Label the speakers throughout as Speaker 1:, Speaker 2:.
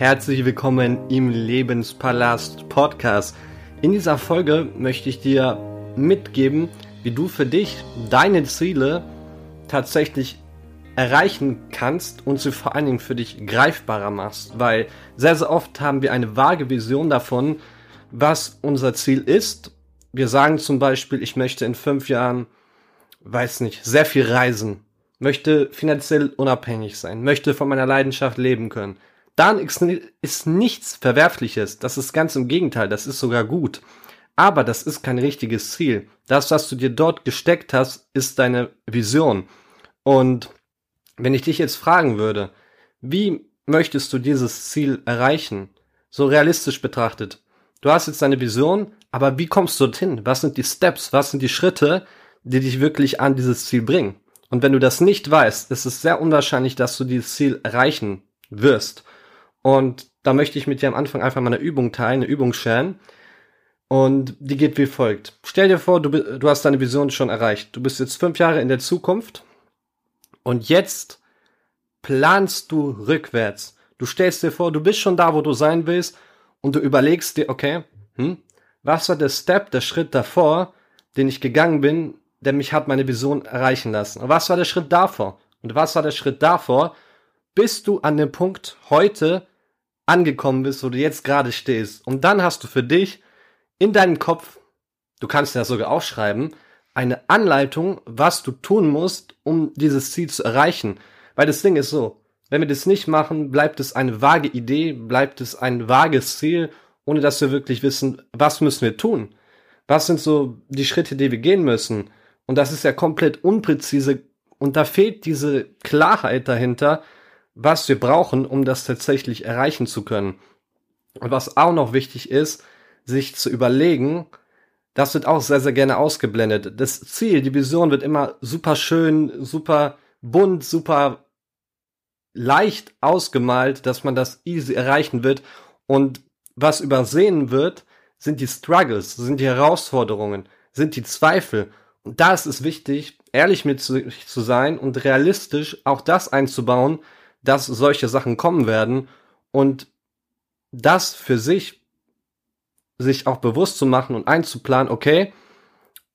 Speaker 1: Herzlich willkommen im Lebenspalast Podcast. In dieser Folge möchte ich dir mitgeben, wie du für dich deine Ziele tatsächlich erreichen kannst und sie vor allen Dingen für dich greifbarer machst. Weil sehr, sehr oft haben wir eine vage Vision davon, was unser Ziel ist. Wir sagen zum Beispiel, ich möchte in fünf Jahren, weiß nicht, sehr viel reisen, möchte finanziell unabhängig sein, möchte von meiner Leidenschaft leben können. Dann ist nichts Verwerfliches. Das ist ganz im Gegenteil. Das ist sogar gut. Aber das ist kein richtiges Ziel. Das, was du dir dort gesteckt hast, ist deine Vision. Und wenn ich dich jetzt fragen würde, wie möchtest du dieses Ziel erreichen? So realistisch betrachtet. Du hast jetzt deine Vision, aber wie kommst du dorthin? Was sind die Steps? Was sind die Schritte, die dich wirklich an dieses Ziel bringen? Und wenn du das nicht weißt, ist es sehr unwahrscheinlich, dass du dieses Ziel erreichen wirst. Und da möchte ich mit dir am Anfang einfach mal eine Übung teilen, eine Übung scheren, und die geht wie folgt. Stell dir vor, du, du hast deine Vision schon erreicht. Du bist jetzt fünf Jahre in der Zukunft und jetzt planst du rückwärts. Du stellst dir vor, du bist schon da, wo du sein willst und du überlegst dir, okay, hm, was war der Step, der Schritt davor, den ich gegangen bin, der mich hat meine Vision erreichen lassen? Und was war der Schritt davor? Und was war der Schritt davor, bis du an dem Punkt heute angekommen bist, wo du jetzt gerade stehst? Und dann hast du für dich in deinem Kopf, du kannst ja sogar aufschreiben, eine Anleitung, was du tun musst, um dieses Ziel zu erreichen. Weil das Ding ist so, wenn wir das nicht machen, bleibt es eine vage Idee, bleibt es ein vages Ziel, ohne dass wir wirklich wissen, was müssen wir tun? Was sind so die Schritte, die wir gehen müssen? Und das ist ja komplett unpräzise und da fehlt diese Klarheit dahinter, was wir brauchen, um das tatsächlich erreichen zu können. Und was auch noch wichtig ist, sich zu überlegen, das wird auch sehr, sehr gerne ausgeblendet. Das Ziel, die Vision wird immer super schön, super bunt, super leicht ausgemalt, dass man das easy erreichen wird. Und was übersehen wird, sind die Struggles, sind die Herausforderungen, sind die Zweifel. Und da ist es wichtig, ehrlich mit sich zu sein und realistisch auch das einzubauen, dass solche Sachen kommen werden und das für sich sich auch bewusst zu machen und einzuplanen, okay,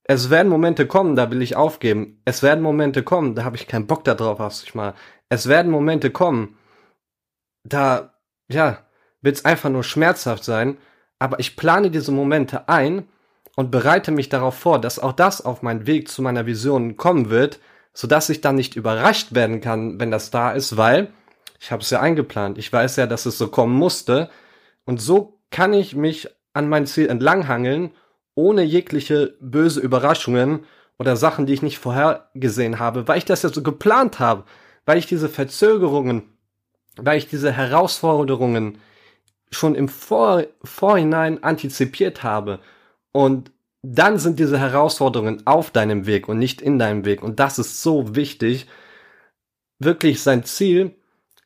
Speaker 1: es werden Momente kommen, da will ich aufgeben. Es werden Momente kommen, da habe ich keinen Bock darauf, was ich mal. Es werden Momente kommen, da, ja, wird es einfach nur schmerzhaft sein, aber ich plane diese Momente ein und bereite mich darauf vor, dass auch das auf meinen Weg zu meiner Vision kommen wird, sodass ich dann nicht überrascht werden kann, wenn das da ist, weil ich habe es ja eingeplant. Ich weiß ja, dass es so kommen musste und so kann ich mich an mein Ziel entlanghangeln, ohne jegliche böse Überraschungen oder Sachen, die ich nicht vorhergesehen habe, weil ich das ja so geplant habe, weil ich diese Verzögerungen, weil ich diese Herausforderungen schon im Vor Vorhinein antizipiert habe. Und dann sind diese Herausforderungen auf deinem Weg und nicht in deinem Weg. Und das ist so wichtig, wirklich sein Ziel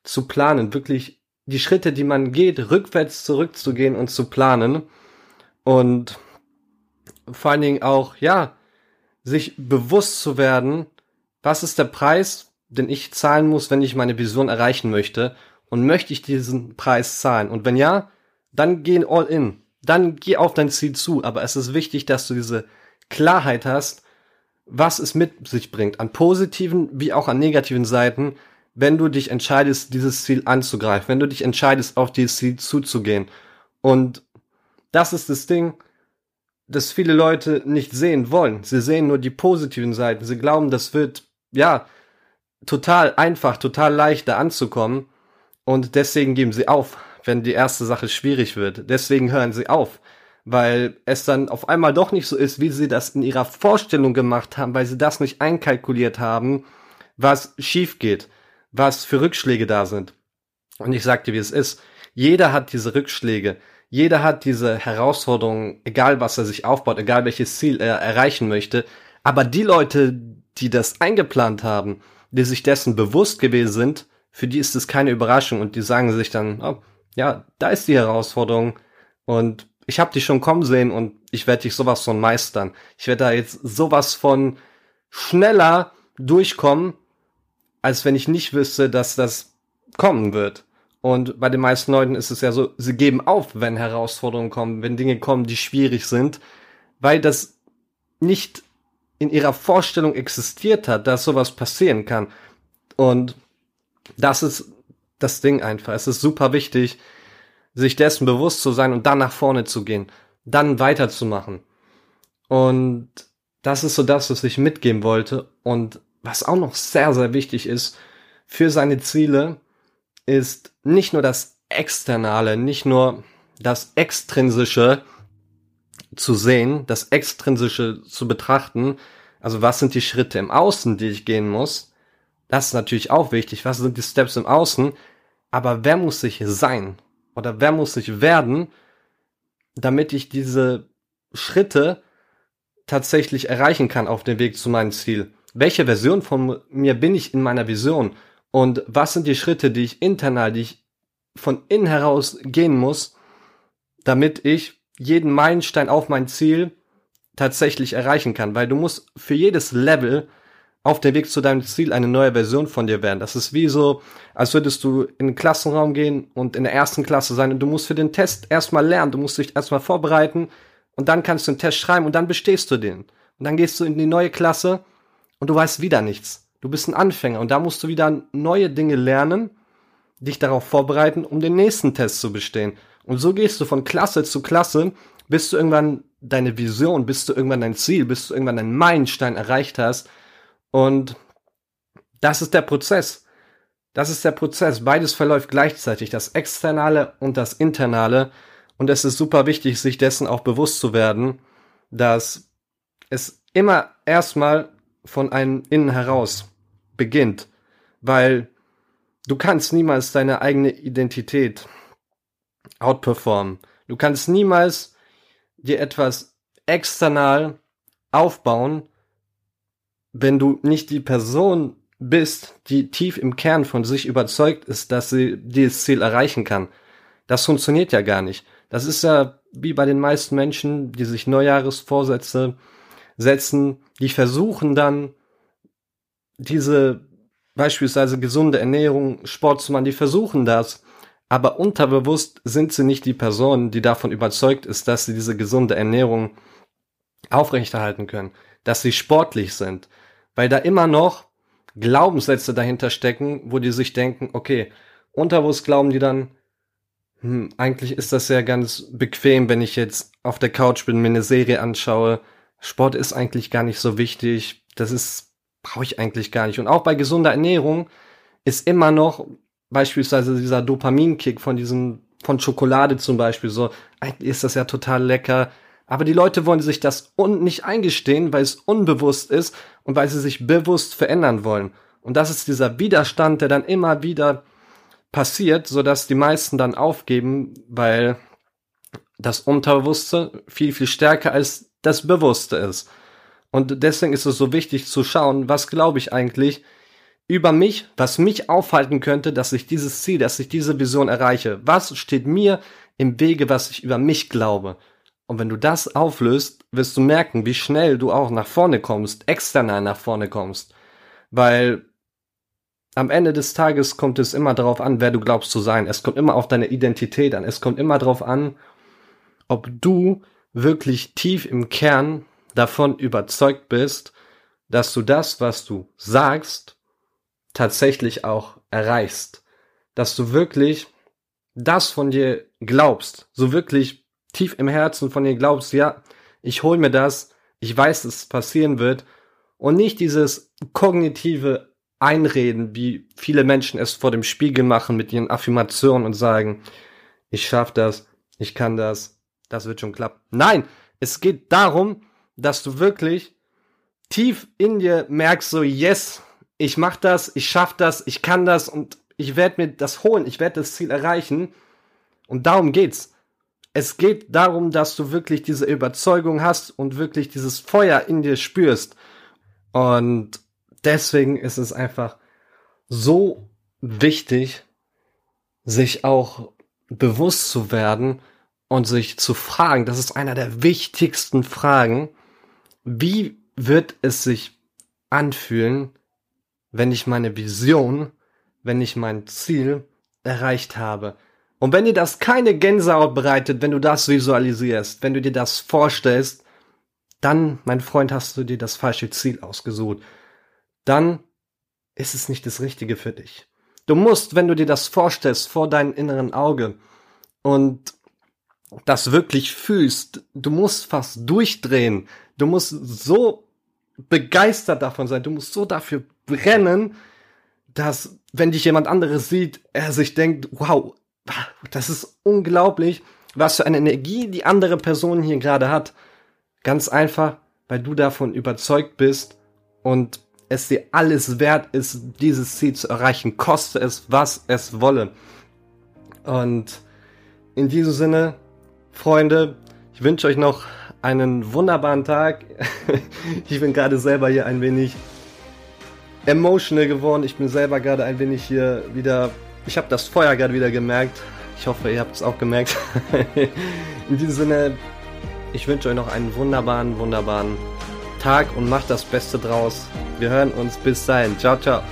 Speaker 1: zu planen, wirklich die Schritte, die man geht, rückwärts zurückzugehen und zu planen und vor allen Dingen auch, ja, sich bewusst zu werden, was ist der Preis, den ich zahlen muss, wenn ich meine Vision erreichen möchte und möchte ich diesen Preis zahlen? Und wenn ja, dann geh all in. Dann geh auf dein Ziel zu. Aber es ist wichtig, dass du diese Klarheit hast, was es mit sich bringt, an positiven wie auch an negativen Seiten, wenn du dich entscheidest, dieses Ziel anzugreifen, wenn du dich entscheidest, auf dieses Ziel zuzugehen. Und das ist das Ding, das viele Leute nicht sehen wollen. Sie sehen nur die positiven Seiten. Sie glauben, das wird, ja, total einfach, total leicht da anzukommen. Und deswegen geben sie auf, wenn die erste Sache schwierig wird. Deswegen hören sie auf. Weil es dann auf einmal doch nicht so ist, wie sie das in ihrer Vorstellung gemacht haben, weil sie das nicht einkalkuliert haben, was schief geht, was für Rückschläge da sind. Und ich sag dir, wie es ist. Jeder hat diese Rückschläge. Jeder hat diese Herausforderungen, egal was er sich aufbaut, egal welches Ziel er erreichen möchte. Aber die Leute, die das eingeplant haben, die sich dessen bewusst gewesen sind, für die ist es keine Überraschung und die sagen sich dann, oh, ja, da ist die Herausforderung und ich habe dich schon kommen sehen und ich werde dich sowas von meistern. Ich werde da jetzt sowas von schneller durchkommen, als wenn ich nicht wüsste, dass das kommen wird. Und bei den meisten Leuten ist es ja so, sie geben auf, wenn Herausforderungen kommen, wenn Dinge kommen, die schwierig sind, weil das nicht in ihrer Vorstellung existiert hat, dass sowas passieren kann. Und das ist das Ding einfach. Es ist super wichtig, sich dessen bewusst zu sein und dann nach vorne zu gehen, dann weiterzumachen. Und das ist so das, was ich mitgeben wollte. Und was auch noch sehr, sehr wichtig ist für seine Ziele, ist nicht nur das Externale, nicht nur das Extrinsische zu sehen, das Extrinsische zu betrachten. Also was sind die Schritte im Außen, die ich gehen muss? Das ist natürlich auch wichtig. Was sind die Steps im Außen? Aber wer muss ich sein? Oder wer muss ich werden, damit ich diese Schritte tatsächlich erreichen kann auf dem Weg zu meinem Ziel? Welche Version von mir bin ich in meiner Vision? Und was sind die Schritte, die ich internal, die ich von innen heraus gehen muss, damit ich jeden Meilenstein auf mein Ziel tatsächlich erreichen kann? Weil du musst für jedes Level auf dem Weg zu deinem Ziel eine neue Version von dir werden. Das ist wie so, als würdest du in den Klassenraum gehen und in der ersten Klasse sein und du musst für den Test erstmal lernen, du musst dich erstmal vorbereiten und dann kannst du den Test schreiben und dann bestehst du den. Und dann gehst du in die neue Klasse und du weißt wieder nichts. Du bist ein Anfänger und da musst du wieder neue Dinge lernen, dich darauf vorbereiten, um den nächsten Test zu bestehen. Und so gehst du von Klasse zu Klasse, bis du irgendwann deine Vision, bis du irgendwann dein Ziel, bis du irgendwann deinen Meilenstein erreicht hast und das ist der Prozess. Das ist der Prozess. Beides verläuft gleichzeitig, das Externale und das Internale. Und es ist super wichtig, sich dessen auch bewusst zu werden, dass es immer erstmal von einem Innen heraus beginnt. Weil du kannst niemals deine eigene Identität outperformen. Du kannst niemals dir etwas external aufbauen, wenn du nicht die Person bist, die tief im Kern von sich überzeugt ist, dass sie dieses Ziel erreichen kann. Das funktioniert ja gar nicht. Das ist ja wie bei den meisten Menschen, die sich Neujahresvorsätze setzen, die versuchen dann diese beispielsweise gesunde Ernährung, Sport zu machen, die versuchen das, aber unterbewusst sind sie nicht die Person, die davon überzeugt ist, dass sie diese gesunde Ernährung aufrechterhalten können, dass sie sportlich sind, weil da immer noch Glaubenssätze dahinter stecken, wo die sich denken, okay, unterbewusst glauben die dann, hm, eigentlich ist das ja ganz bequem, wenn ich jetzt auf der Couch bin, mir eine Serie anschaue. Sport ist eigentlich gar nicht so wichtig. Das ist, brauche ich eigentlich gar nicht. Und auch bei gesunder Ernährung ist immer noch beispielsweise dieser Dopaminkick von diesem, von Schokolade zum Beispiel so, eigentlich ist das ja total lecker. Aber die Leute wollen sich das un nicht eingestehen, weil es unbewusst ist und weil sie sich bewusst verändern wollen. Und das ist dieser Widerstand, der dann immer wieder passiert, so dass die meisten dann aufgeben, weil das Unterbewusste viel, viel stärker als das Bewusste ist. Und deswegen ist es so wichtig zu schauen, was glaube ich eigentlich über mich, was mich aufhalten könnte, dass ich dieses Ziel, dass ich diese Vision erreiche. Was steht mir im Wege, was ich über mich glaube? Und wenn du das auflöst, wirst du merken, wie schnell du auch nach vorne kommst, external nach vorne kommst. Weil am Ende des Tages kommt es immer darauf an, wer du glaubst zu sein. Es kommt immer auf deine Identität an. Es kommt immer darauf an, ob du wirklich tief im Kern davon überzeugt bist, dass du das, was du sagst, tatsächlich auch erreichst. Dass du wirklich das von dir glaubst, so wirklich tief im Herzen von dir glaubst, ja, ich hol mir das, ich weiß, dass es passieren wird und nicht dieses kognitive Einreden, wie viele Menschen es vor dem Spiegel machen mit ihren Affirmationen und sagen, ich schaff das, ich kann das, das wird schon klappen. Nein, es geht darum, dass du wirklich tief in dir merkst, so yes, ich mach das, ich schaff das, ich kann das und ich werde mir das holen, ich werde das Ziel erreichen. Und darum geht's es geht darum, dass du wirklich diese Überzeugung hast und wirklich dieses Feuer in dir spürst. Und deswegen ist es einfach so wichtig, sich auch bewusst zu werden und sich zu fragen, das ist einer der wichtigsten Fragen, wie wird es sich anfühlen, wenn ich meine Vision, wenn ich mein Ziel erreicht habe. Und wenn dir das keine Gänsehaut bereitet, wenn du das visualisierst, wenn du dir das vorstellst, dann, mein Freund, hast du dir das falsche Ziel ausgesucht. Dann ist es nicht das Richtige für dich. Du musst, wenn du dir das vorstellst, vor deinem inneren Auge und das wirklich fühlst, du musst fast durchdrehen. Du musst so begeistert davon sein, du musst so dafür brennen, dass, wenn dich jemand anderes sieht, er sich denkt, wow, das ist unglaublich, was für eine Energie die andere Person hier gerade hat. Ganz einfach, weil du davon überzeugt bist und es dir alles wert ist, dieses Ziel zu erreichen, koste es, was es wolle. Und in diesem Sinne, Freunde, ich wünsche euch noch einen wunderbaren Tag. ich bin gerade selber hier ein wenig emotional geworden. Ich bin selber gerade ein wenig hier wieder ich habe das Feuer gerade wieder gemerkt. Ich hoffe, ihr habt es auch gemerkt. In diesem Sinne, ich wünsche euch noch einen wunderbaren, wunderbaren Tag und macht das Beste draus. Wir hören uns bis dahin. Ciao, ciao.